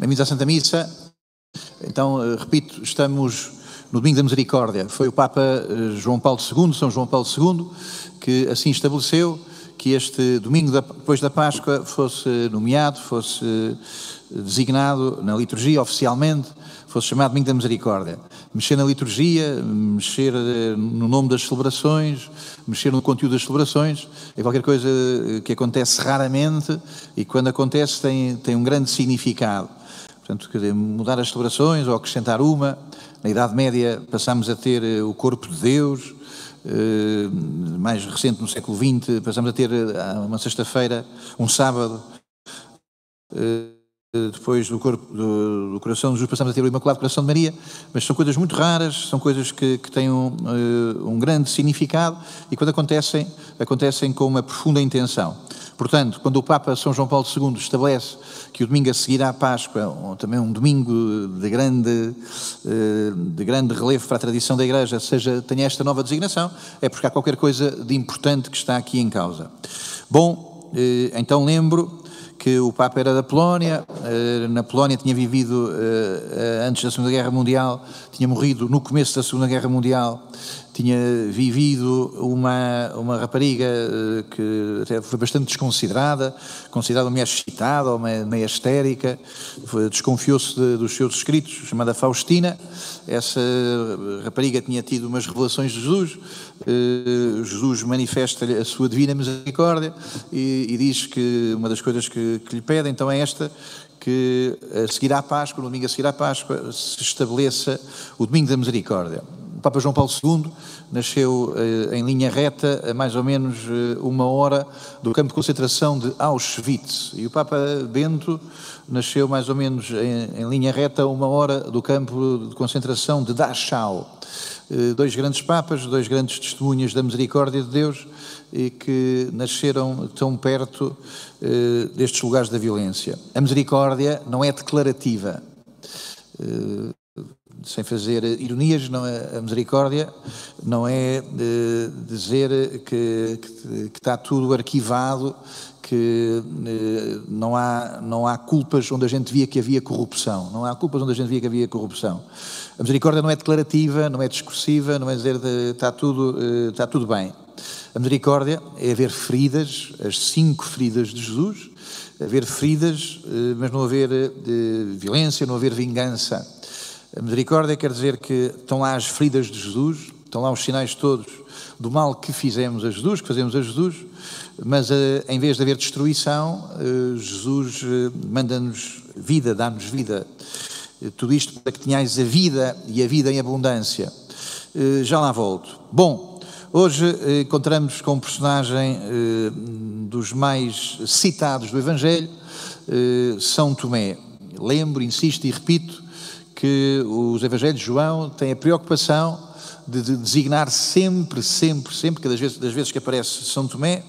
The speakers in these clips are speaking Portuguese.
Bem-vindos à Santa Missa. Então, eh, repito, estamos no Domingo da Misericórdia. Foi o Papa eh, João Paulo II, São João Paulo II, que assim estabeleceu que este domingo depois da Páscoa fosse nomeado, fosse eh, designado na liturgia oficialmente, fosse chamado Domingo da Misericórdia. Mexer na liturgia, mexer no nome das celebrações, mexer no conteúdo das celebrações, é qualquer coisa que acontece raramente e quando acontece tem, tem um grande significado. Portanto, dizer, mudar as celebrações ou acrescentar uma. Na Idade Média passámos a ter eh, o corpo de Deus. Eh, mais recente, no século XX, passamos a ter eh, uma sexta-feira, um sábado, depois do, corpo, do, do, coração de Jesus passamos a ter o Imaculado Coração de Maria, mas são coisas muito raras, são coisas que, que têm um, um grande significado e quando acontecem, acontecem com uma profunda intenção. Portanto, quando o Papa São João Paulo II estabelece que o domingo a seguir à Páscoa, também um domingo de grande, eh, de grande relevo para a tradição da Igreja, seja, tenha esta nova designação, é porque há qualquer coisa de importante que está aqui em causa. Bom, eh, então lembro que o Papa era da Polónia, eh, na Polónia tinha vivido antes da Segunda Guerra Mundial, tinha morrido no começo da Segunda Guerra Mundial tinha vivido uma, uma rapariga eh, que até foi bastante desconsiderada, considerada uma mulher excitada ou meio, meio histérica, desconfiou-se de, dos seus escritos, chamada Faustina. Essa rapariga tinha tido umas revelações de Jesus, eh, Jesus manifesta-lhe a sua divina misericórdia e, e, diz que uma das coisas que, que lhe pede então é esta, que a seguir à Páscoa, no domingo a seguir à Páscoa, se estabeleça o domingo da misericórdia. O Papa João Paulo II nasceu eh, em linha reta a mais ou menos eh, uma hora do campo de concentração de Auschwitz. E o Papa Bento nasceu mais ou menos em, em linha reta uma hora do campo de concentração de Dachau. Eh, dois grandes papas, dois grandes testemunhas da misericórdia de Deus e que nasceram tão perto destes lugares da violência. A misericórdia não é declarativa sem fazer ironias, não é, a misericórdia não é de dizer que, que, que está tudo arquivado, que eh, não há, não há culpas onde a gente via que havia corrupção. Não há culpas onde a gente via que havia corrupção. A misericórdia não é declarativa, não é discursiva, não é dizer de, está, tudo, eh, está tudo bem. A misericórdia é haver feridas, as cinco feridas de Jesus, haver feridas, eh, mas não haver violência, não haver vingança. A misericórdia quer dizer que estão lá as feridas de Jesus, estão lá os sinais todos do mal que fizemos a Jesus, que fazemos a Jesus, mas eh, em vez de haver destruição, eh, Jesus eh, manda-nos vida, dá-nos vida. Tudo isto para que tenhais a vida e a vida em abundância. Já lá volto. Bom, hoje encontramos com um personagem dos mais citados do Evangelho, São Tomé. Lembro, insisto e repito, que os Evangelhos de João têm a preocupação de, de designar sempre, sempre, sempre, cada vez, das vezes que aparece São Tomé,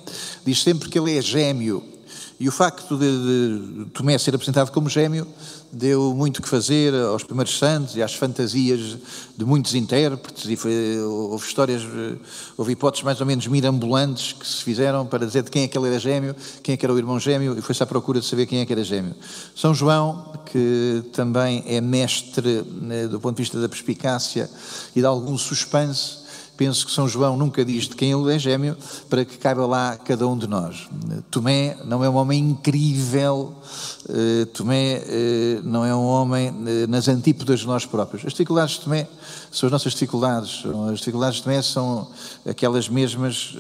diz sempre que ele é gêmeo. E o facto de, de Tomé ser apresentado como gêmeo deu muito que fazer aos primeiros santos e às fantasias de muitos intérpretes e foi, houve histórias, houve hipóteses mais ou menos mirambulantes que se fizeram para dizer de quem é que ele era gêmeo, quem é que era o irmão gêmeo e foi-se à procura de saber quem é que era gêmeo. São João, que também é mestre né, do ponto de vista da perspicácia e de algum suspense, penso que São João nunca diz de quem ele é gêmeo, para que caiba lá cada um de nós. Tomé não é um homem incrível, eh, Tomé eh, não é um homem eh, nas antípodas de nós próprios. As dificuldades de Tomé são as nossas dificuldades. As dificuldades de Tomé são aquelas mesmas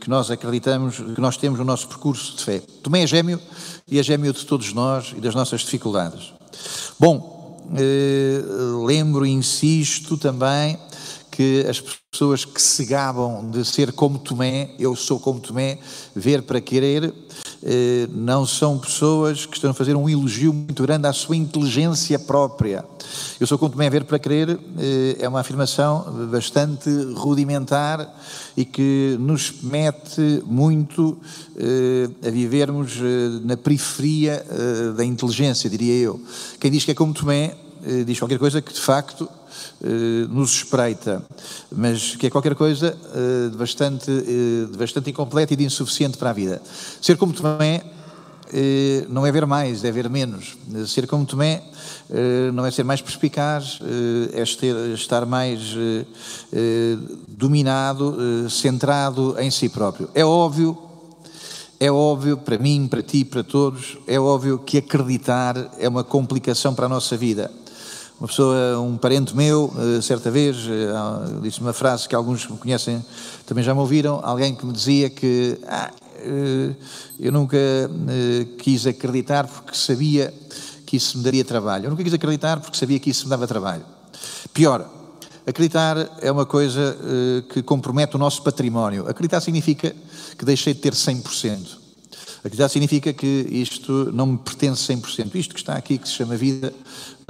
que nós acreditamos, que nós temos no nosso percurso de fé. Tomé é gêmeo e é gêmeo de todos nós e das nossas dificuldades. Bom, lembro e insisto também que as pessoas que se gabam de ser como Tomé, eu sou como Tomé, ver para querer, eh, não são pessoas que estão a fazer um elogio muito grande à sua inteligência própria. Eu sou como Tomé, ver para querer eh, é uma afirmação bastante rudimentar e que nos mete muito eh, a vivermos na periferia da inteligência, diria eu. Quem diz que é como Tomé diz qualquer coisa que de facto eh, nos espreita, mas que é qualquer coisa eh, bastante, eh, bastante incompleta e de insuficiente para a vida. Ser como também eh, não é ver mais, é ver menos. Ser como Tomé eh, não é ser mais perspicaz, é estar mais dominado, centrado em si próprio. É óbvio, é óbvio para mim, para ti, para todos, é óbvio que acreditar é uma complicação para a nossa vida. Uma pessoa, um parente meu, certa vez, disse uma frase que alguns me conhecem também já me ouviram, alguém que me dizia que ah, eh, eu nunca eh, quis acreditar porque sabia que isso me daria trabalho. Eu nunca quis acreditar porque sabia que isso me dava trabalho. Pior, acreditar é uma coisa eh, que compromete o nosso património. Acreditar significa que deixei de ter 100%. Acreditar significa que isto não me pertence 100%. Isto que está aqui, que se chama vida,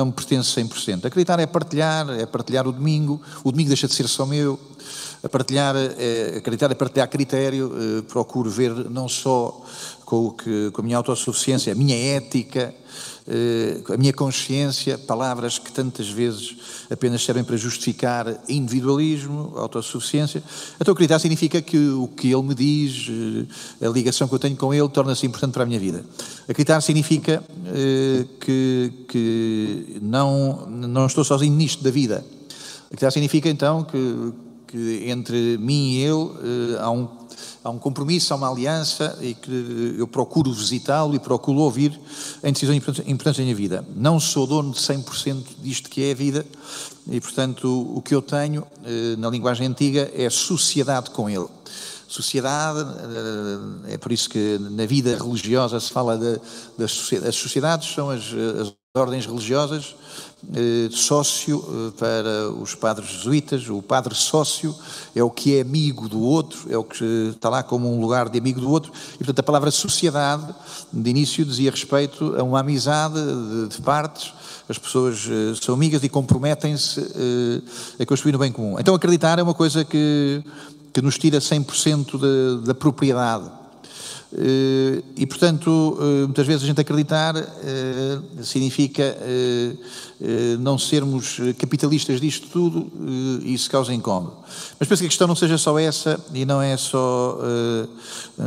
não me pertence 100%. Acreditar é partilhar, é partilhar o domingo. O domingo deixa de ser só meu a partilhar, é, acreditar, a partilhar critério, eh, procuro ver não só com, o que, com a minha autossuficiência, a minha ética, eh, a minha consciência, palavras que tantas vezes apenas servem para justificar individualismo, autossuficiência. Então, acreditar significa que o que ele me diz, a ligação que eu tenho com ele, torna-se importante para a minha vida. Acreditar significa que, que não, não estou sozinho nisto da vida. Acreditar significa, então, que que entre mim e ele eh, há um, há um compromisso, há uma aliança e que eu procuro visitá-lo e procuro ouvir em decisões importantes da minha vida. Não sou dono de 100% disto que é a vida e, portanto, o que eu tenho eh, na linguagem antiga é sociedade com ele. Sociedade, eh, é por isso que na vida religiosa se fala das sociedades. As sociedades são as, as ordens religiosas eh, sócio eh, para os padres jesuítas, o padre sócio é o que é amigo do outro, é o que está lá como um lugar de amigo do outro, e portanto a palavra sociedade, de início, dizia respeito a uma amizade de, de partes, as pessoas eh, são amigas e comprometem-se a construir o bem comum. Então acreditar é uma coisa que, que nos tira 100% da propriedade. eh, e, portanto, eh, muitas vezes a gente acreditar eh, significa não sermos capitalistas disto tudo e isso causa incómodo. Mas penso que a questão não seja só essa e não é só.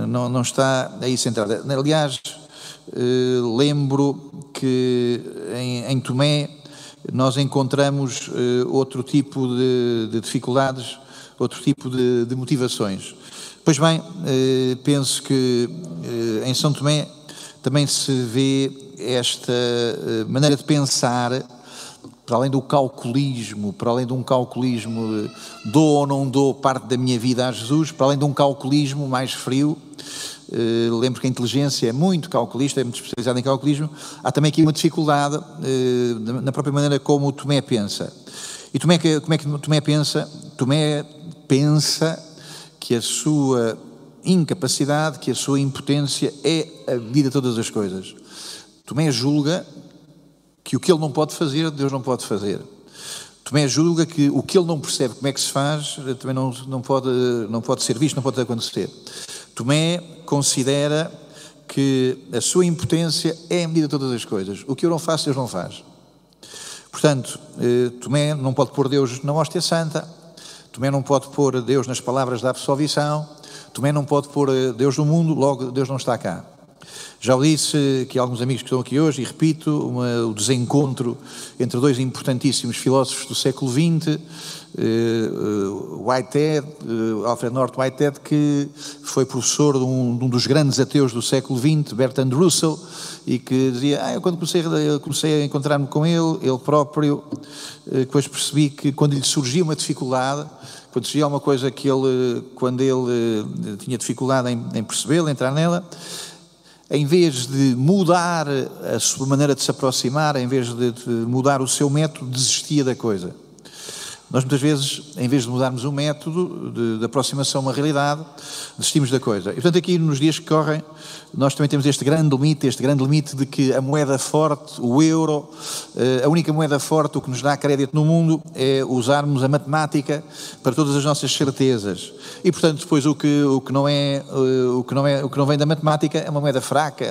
não, não está aí centrada. Aliás, lembro que em, em Tomé nós encontramos outro tipo de, de dificuldades, outro tipo de, de motivações. Pois bem, eh, penso que eh, em São Tomé também se vê esta eh, maneira de pensar, para além do calculismo, para além de um calculismo dou ou não dou parte da minha vida a Jesus, para além de um calculismo mais frio, lembro que a inteligência é muito calculista, é muito especializada em calculismo, há também aqui uma dificuldade na própria maneira como o Tomé pensa. E Tomé, como é que Tomé pensa? Tomé pensa que a sua incapacidade, que a sua impotência é a medida de todas as coisas. Tomé julga que o que ele não pode fazer, Deus não pode fazer. Tomé julga que o que ele não percebe como é que se faz, também não, não, pode, não pode ser visto, não pode acontecer. Tomé considera que a sua impotência é a medida de todas as coisas. O que eu não faço, Deus não faz. Portanto, eh, Tomé não pode pôr Deus na hóstia santa, Tomé não pode pôr Deus nas palavras da absolvição, Tomé não pode pôr eh, Deus no mundo, logo Deus não está cá. Já o disse que alguns amigos que estão aqui hoje, e repito, uma, o desencontro entre dois importantíssimos filósofos do século XX, eh, Whitehead, eh, Alfred North Whitehead, que foi professor de um, de um, dos grandes ateus do século XX, Bertrand Russell, e que dizia, ah, eu quando comecei, eu comecei a encontrar-me com ele, ele próprio, depois percebi que quando lhe surgia uma dificuldade, quando surgia uma coisa que ele, quando ele tinha dificuldade em, em percebê-la, entrar nela, em vez de mudar a sua maneira de se aproximar, em vez de, mudar o seu método, desistia da coisa. Nós muitas vezes, em vez de mudarmos o método de, de, aproximação a uma realidade, desistimos da coisa. E portanto, aqui nos dias que correm, nós também temos este grande limite, este grande limite de que a moeda forte, o euro, eh, a única moeda forte, o que nos dá crédito no mundo, é usarmos a matemática para todas as nossas certezas. E portanto, depois o que, o que, não, é, eh, o que, não, é, o que não vem da matemática é uma moeda fraca,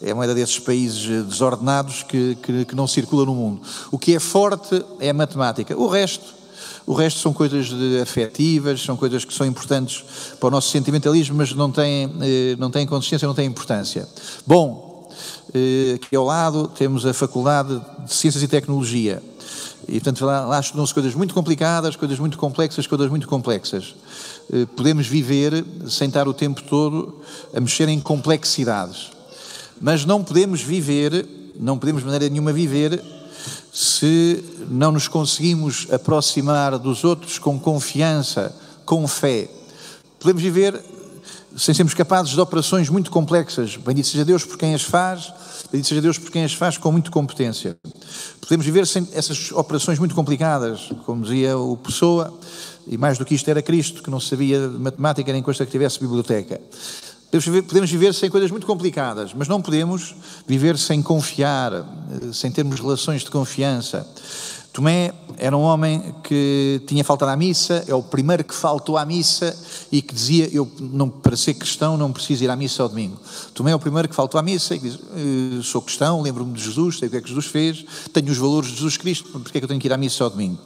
é a moeda desses países desordenados que, que, que não circula no mundo. O que é forte é a matemática. O resto o resto são coisas afetivas, são coisas que são importantes para o nosso sentimentalismo, mas não têm, eh, não têm consistência, não têm importância. Bom, eh, aqui ao lado temos a Faculdade de Ciências e Tecnologia. E, portanto, lá, lá estudam-se coisas muito complicadas, coisas muito complexas, coisas muito complexas. Eh, podemos viver sem estar o tempo todo a mexer em complexidades. Mas não podemos viver, não podemos de maneira nenhuma viver, se não nos conseguimos aproximar dos outros com confiança, com fé. Podemos viver sem sermos capazes de operações muito complexas. Bendito seja Deus por quem as faz, bendito seja Deus por quem as faz com muita competência. Podemos viver sem essas operações muito complicadas, como dizia o Pessoa, e mais do que isto era Cristo, que não sabia matemática nem coisa que tivesse biblioteca. Podemos viver, sem coisas muito complicadas, mas não podemos viver sem confiar, eh, sem termos relações de confiança. Tomé era um homem que tinha faltado à missa, é o primeiro que faltou à missa e que dizia: Eu, não, para ser cristão, não preciso ir à missa ao domingo. Tomé é o primeiro que faltou à missa e diz: eh, Sou cristão, lembro-me de Jesus, sei o que é que Jesus fez, tenho os valores de Jesus Cristo, porque é que eu tenho que ir à missa ao domingo?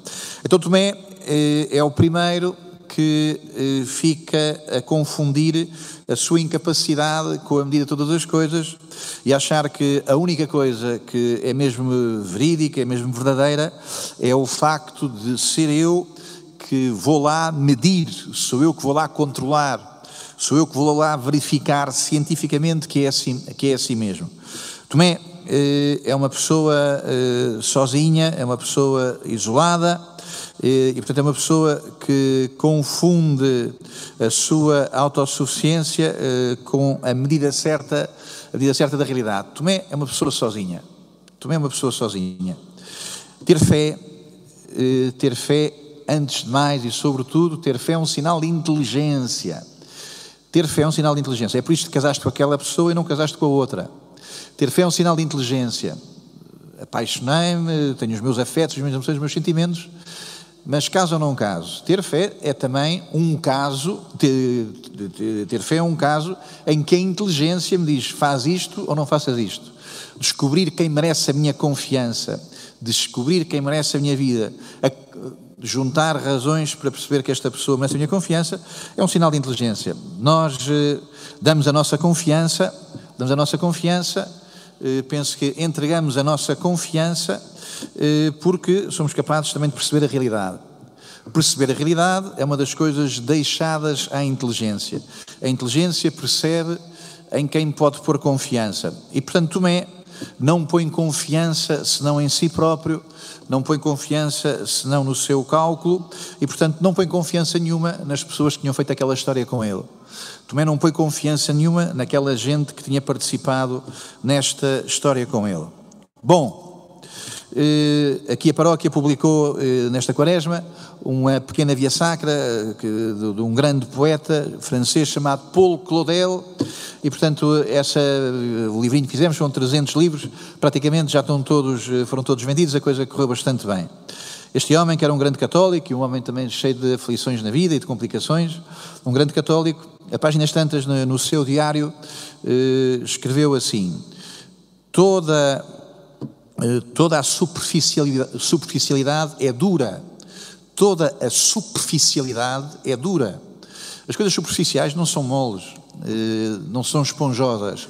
Então, Tomé eh, é o primeiro que eh, fica a confundir a sua incapacidade com a medida de todas as coisas e achar que a única coisa que é mesmo verídica, é mesmo verdadeira, é o facto de ser eu que vou lá medir, sou eu que vou lá controlar, sou eu que vou lá verificar cientificamente que é assim, que é assim mesmo. Tomé eh, é uma pessoa eh, sozinha, é uma pessoa isolada, e, portanto, é uma pessoa que confunde a sua autossuficiência eh, com a medida certa, a medida certa da realidade. Tomé é uma pessoa sozinha. Tomé é uma pessoa sozinha. Ter fé, eh, ter fé, antes de mais e sobretudo, ter fé é um sinal de inteligência. Ter fé é um sinal de inteligência. É por isso que casaste com aquela pessoa e não casaste com a outra. Ter fé é um sinal de inteligência. Apaixonei-me, tenho os meus afetos, as minhas emoções, os meus sentimentos mas caso ou não caso, ter fé é também um caso, ter, ter, fé é um caso em que a inteligência me diz faz isto ou não faças isto. Descobrir quem merece a minha confiança, descobrir quem merece a minha vida, a, juntar razões para perceber que esta pessoa merece a minha confiança, é um sinal de inteligência. Nós eh, damos a nossa confiança, damos a nossa confiança, penso que entregamos a nossa confiança eh, porque somos capazes também de perceber a realidade. Perceber a realidade é uma das coisas deixadas à inteligência. A inteligência percebe em quem pode pôr confiança. E, portanto, Tomé não põe confiança senão em si próprio, não põe confiança senão no seu cálculo e, portanto, não põe confiança nenhuma nas pessoas que tinham feito aquela história com ele. Tomé não põe confiança nenhuma naquela gente que tinha participado nesta história com ele. Bom, eh, aqui a paróquia publicou eh, nesta quaresma uma pequena via sacra eh, de um grande poeta francês chamado Paul Claudel e portanto essa, o livrinho que fizemos são 300 livros, praticamente já estão todos, foram todos vendidos, a coisa correu bastante bem. Este homem que era um grande católico e um homem também cheio de aflições na vida e de complicações, um grande católico, a páginas tantas no, seu diário escreveu assim, toda eh, toda a superficialidade, superficialidade é dura. Toda a superficialidade é dura. As coisas superficiais não são moles, eh, não são esponjosas.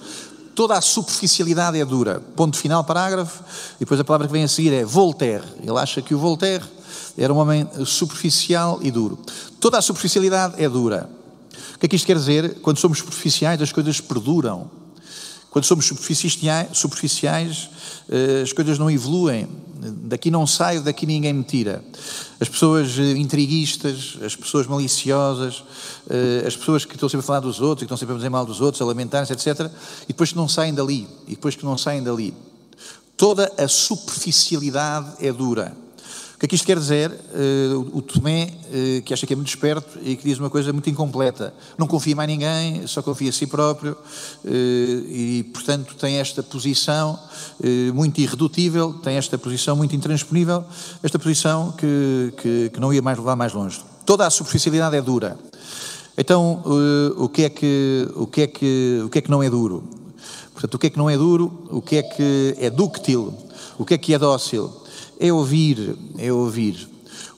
Toda a superficialidade é dura. Ponto final, parágrafo. E depois a palavra que vem a seguir é Voltaire. Ele acha que o Voltaire era um homem superficial e duro. Toda a superficialidade é dura. O que é que isto quer dizer? Quando somos superficiais, as coisas perduram. Quando somos superficiais, eh, as coisas não evoluem, daqui não saio, daqui ninguém me tira. As pessoas eh, intriguistas, as pessoas maliciosas, eh, as pessoas que estão sempre a falar dos outros, que estão sempre a dizer mal dos outros, a lamentar-se, etc., e depois que não saem dali, e depois que não saem dali. Toda a superficialidade é dura que é que isto quer dizer? Uh, o Tomé, uh, que acha que é muito esperto e que diz uma coisa muito incompleta. Não confia mais ninguém, só confia a si próprio uh, e, portanto, tem esta posição muito irredutível, tem esta posição muito intransponível, esta posição que, que, que, não ia mais levar mais longe. Toda a superficialidade é dura. Então, o, que é que, o, que é que, o que é que não é duro? Portanto, o que é que não é duro? O que é que é dúctil? O que é que é dócil? É ouvir, é ouvir.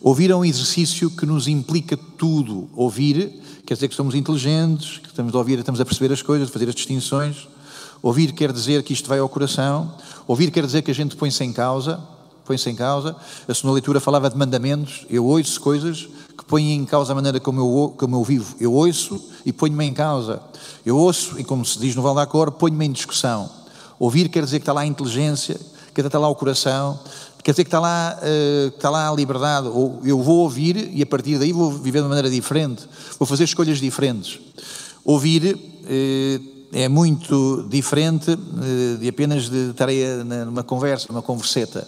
Ouvir é um exercício que nos implica tudo. Ouvir quer dizer que somos inteligentes, que estamos a ouvir, estamos a perceber as coisas, a fazer as distinções. Ouvir quer dizer que isto vai ao coração. Ouvir quer dizer que a gente põe-se em causa. Põe-se em causa. A segunda leitura falava de mandamentos. Eu ouço coisas que põem em causa a maneira como eu, como eu vivo. Eu ouço e ponho-me em causa. Eu ouço e, como se diz no Val da Cor, ponho-me em discussão. Ouvir quer dizer que está lá a inteligência, que está lá o coração, quer dizer que está lá, uh, está lá a liberdade. Ou eu vou ouvir e a partir daí vou viver de uma maneira diferente, vou fazer escolhas diferentes. Ouvir uh, é muito diferente uh, de apenas de estar numa conversa, numa converseta,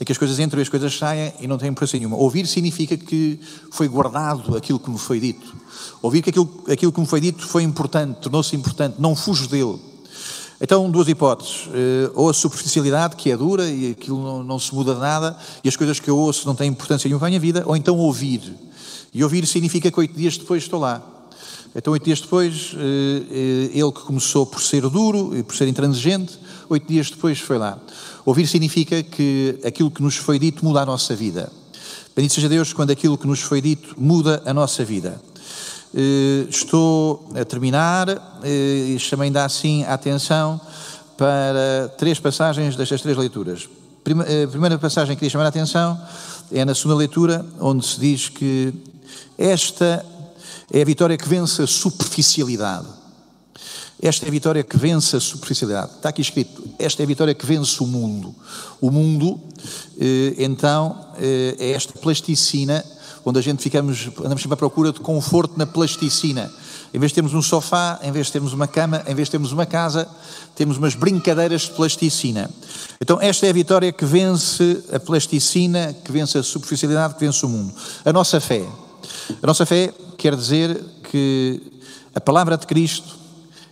é que as coisas entram e as coisas saem e não tem importância nenhuma. Ouvir significa que foi guardado aquilo que me foi dito. Ouvir que aquilo, aquilo que me foi dito foi importante, tornou-se importante, não fujo dele. Então, duas hipóteses. Uh, ou a superficialidade, que é dura e aquilo não, se muda de nada, e as coisas que eu ouço não têm importância nenhuma para a minha vida, ou então ouvir. E ouvir significa que oito dias depois estou lá. Então, oito dias depois, uh, ele que começou por ser duro e por ser intransigente, oito dias depois foi lá. Ouvir significa que aquilo que nos foi dito muda a nossa vida. Bendito seja Deus quando aquilo que nos foi dito muda a nossa vida. Eh, estou a terminar eh, e chamei ainda assim a atenção para três passagens destas três leituras. Eh, a primeira passagem que queria chamar a atenção é na segunda leitura, onde se diz que esta é a vitória que vence a superficialidade. Esta é a vitória que vence a superficialidade. Está aqui escrito: esta é a vitória que vence o mundo. O mundo, então, é esta plasticina onde a gente ficamos, andamos sempre à procura de conforto na plasticina. Em vez de termos um sofá, em vez de termos uma cama, em vez de termos uma casa, temos umas brincadeiras de plasticina. Então, esta é a vitória que vence a plasticina, que vence a superficialidade, que vence o mundo. A nossa fé. A nossa fé quer dizer que a palavra de Cristo,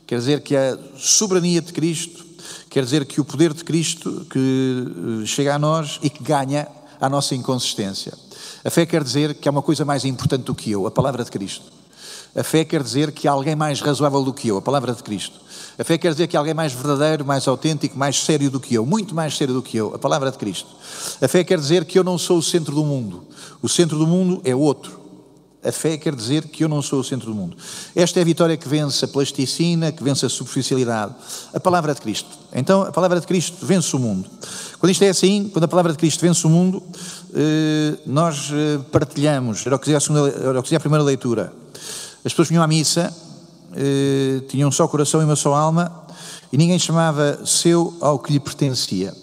quer dizer que a soberania de Cristo, quer dizer que o poder de Cristo que eh, chega a nós e que ganha a nossa inconsistência. A fé quer dizer que há uma coisa mais importante do que eu, a palavra de Cristo. A fé quer dizer que há alguém mais razoável do que eu, a palavra de Cristo. A fé quer dizer que há alguém mais verdadeiro, mais autêntico, mais sério do que eu, muito mais sério do que eu, a palavra de Cristo. A fé quer dizer que eu não sou o centro do mundo. O centro do mundo é outro. A fé quer dizer que eu não sou o centro do mundo. Esta é a vitória que vence a plasticina, que vence a superficialidade. A palavra de Cristo. Então, a palavra de Cristo vence o mundo. Quando isto é assim, quando a palavra de Cristo vence o mundo, eh, nós eh, partilhamos. Era o que dizia a, segunda, era o que dizia a primeira leitura. As pessoas vinham à missa, eh, tinham um só coração e uma só alma, e ninguém chamava seu ao que lhe pertencia.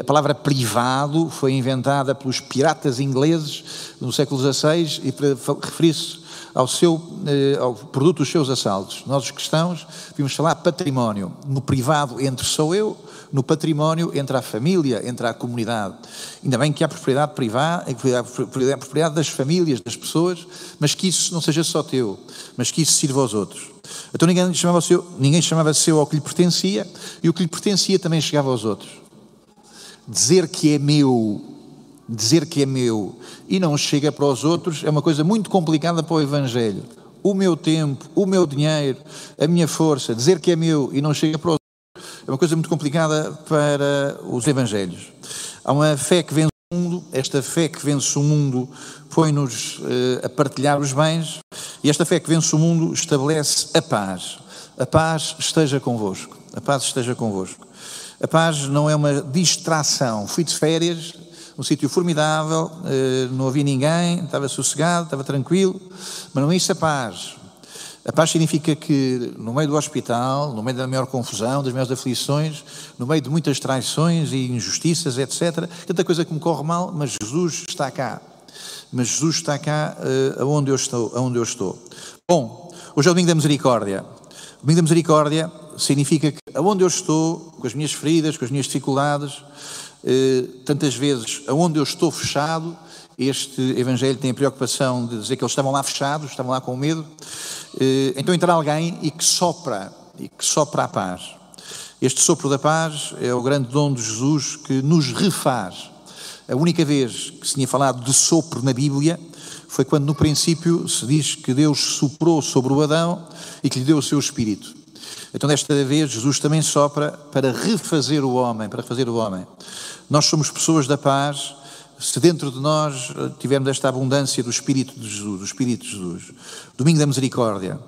A palavra privado foi inventada pelos piratas ingleses no século XVI e para referir-se ao, seu, ao produto dos seus assaltos. Nós, os cristãos, vimos falar património. No privado, entre sou eu, no património, entre a família, entre a comunidade. Ainda bem que há propriedade privada, há propriedade das famílias, das pessoas, mas que isso não seja só teu, mas que isso sirva aos outros. Então ninguém chamava seu, ninguém chamava seu ao que lhe pertencia e o que lhe pertencia também chegava aos outros dizer que é meu, dizer que é meu e não chega para os outros é uma coisa muito complicada para o Evangelho. O meu tempo, o meu dinheiro, a minha força, dizer que é meu e não chega para os é uma coisa muito complicada para os Evangelhos. Há uma fé que vence o mundo, esta fé que vence o mundo põe-nos uh, a partilhar os bens e esta fé que vence o mundo estabelece a paz. A paz esteja convosco. A paz esteja convosco. A paz não é uma distração. Fui de férias, um sítio formidável, eh, não havia ninguém, estava sossegado, estava tranquilo, mas não é isso a paz. A paz significa que no meio do hospital, no meio da maior confusão, das maiores aflições, no meio de muitas traições e injustiças, etc., tanta coisa que me corre mal, mas Jesus está cá. Mas Jesus está cá uh, aonde eu estou, aonde eu estou. Bom, hoje é o domingo da misericórdia. O domingo da misericórdia significa que aonde eu estou, com as minhas feridas, com as minhas dificuldades, eh, tantas vezes aonde eu estou fechado, este Evangelho tem a preocupação de dizer que eles estavam lá fechados, estavam lá com medo. Eh, então entra alguém e que sopra, e que sopra a paz. Este sopro da paz é o grande dom de Jesus que nos refaz. A única vez que se tinha falado de sopro na Bíblia foi quando no princípio se diz que Deus soprou sobre o Adão e que lhe deu o seu espírito. Então, desta vez, Jesus também sopra para refazer o homem, para refazer o homem. Nós somos pessoas da paz, se dentro de nós eh, tivermos esta abundância do Espírito de Jesus, do Espírito de Jesus, domingo da misericórdia,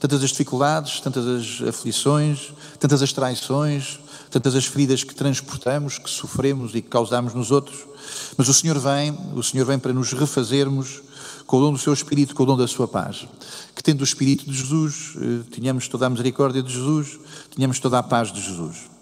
tantas as dificuldades, tantas as aflições, tantas as traições, tantas as feridas que transportamos, que sofremos e que causamos nos outros, mas o Senhor vem, o Senhor vem para nos refazermos com o dom do seu Espírito, com o dom da sua paz. Que tendo o Espírito de Jesus, eh, tenhamos toda a misericórdia de Jesus, tenhamos toda a paz de Jesus.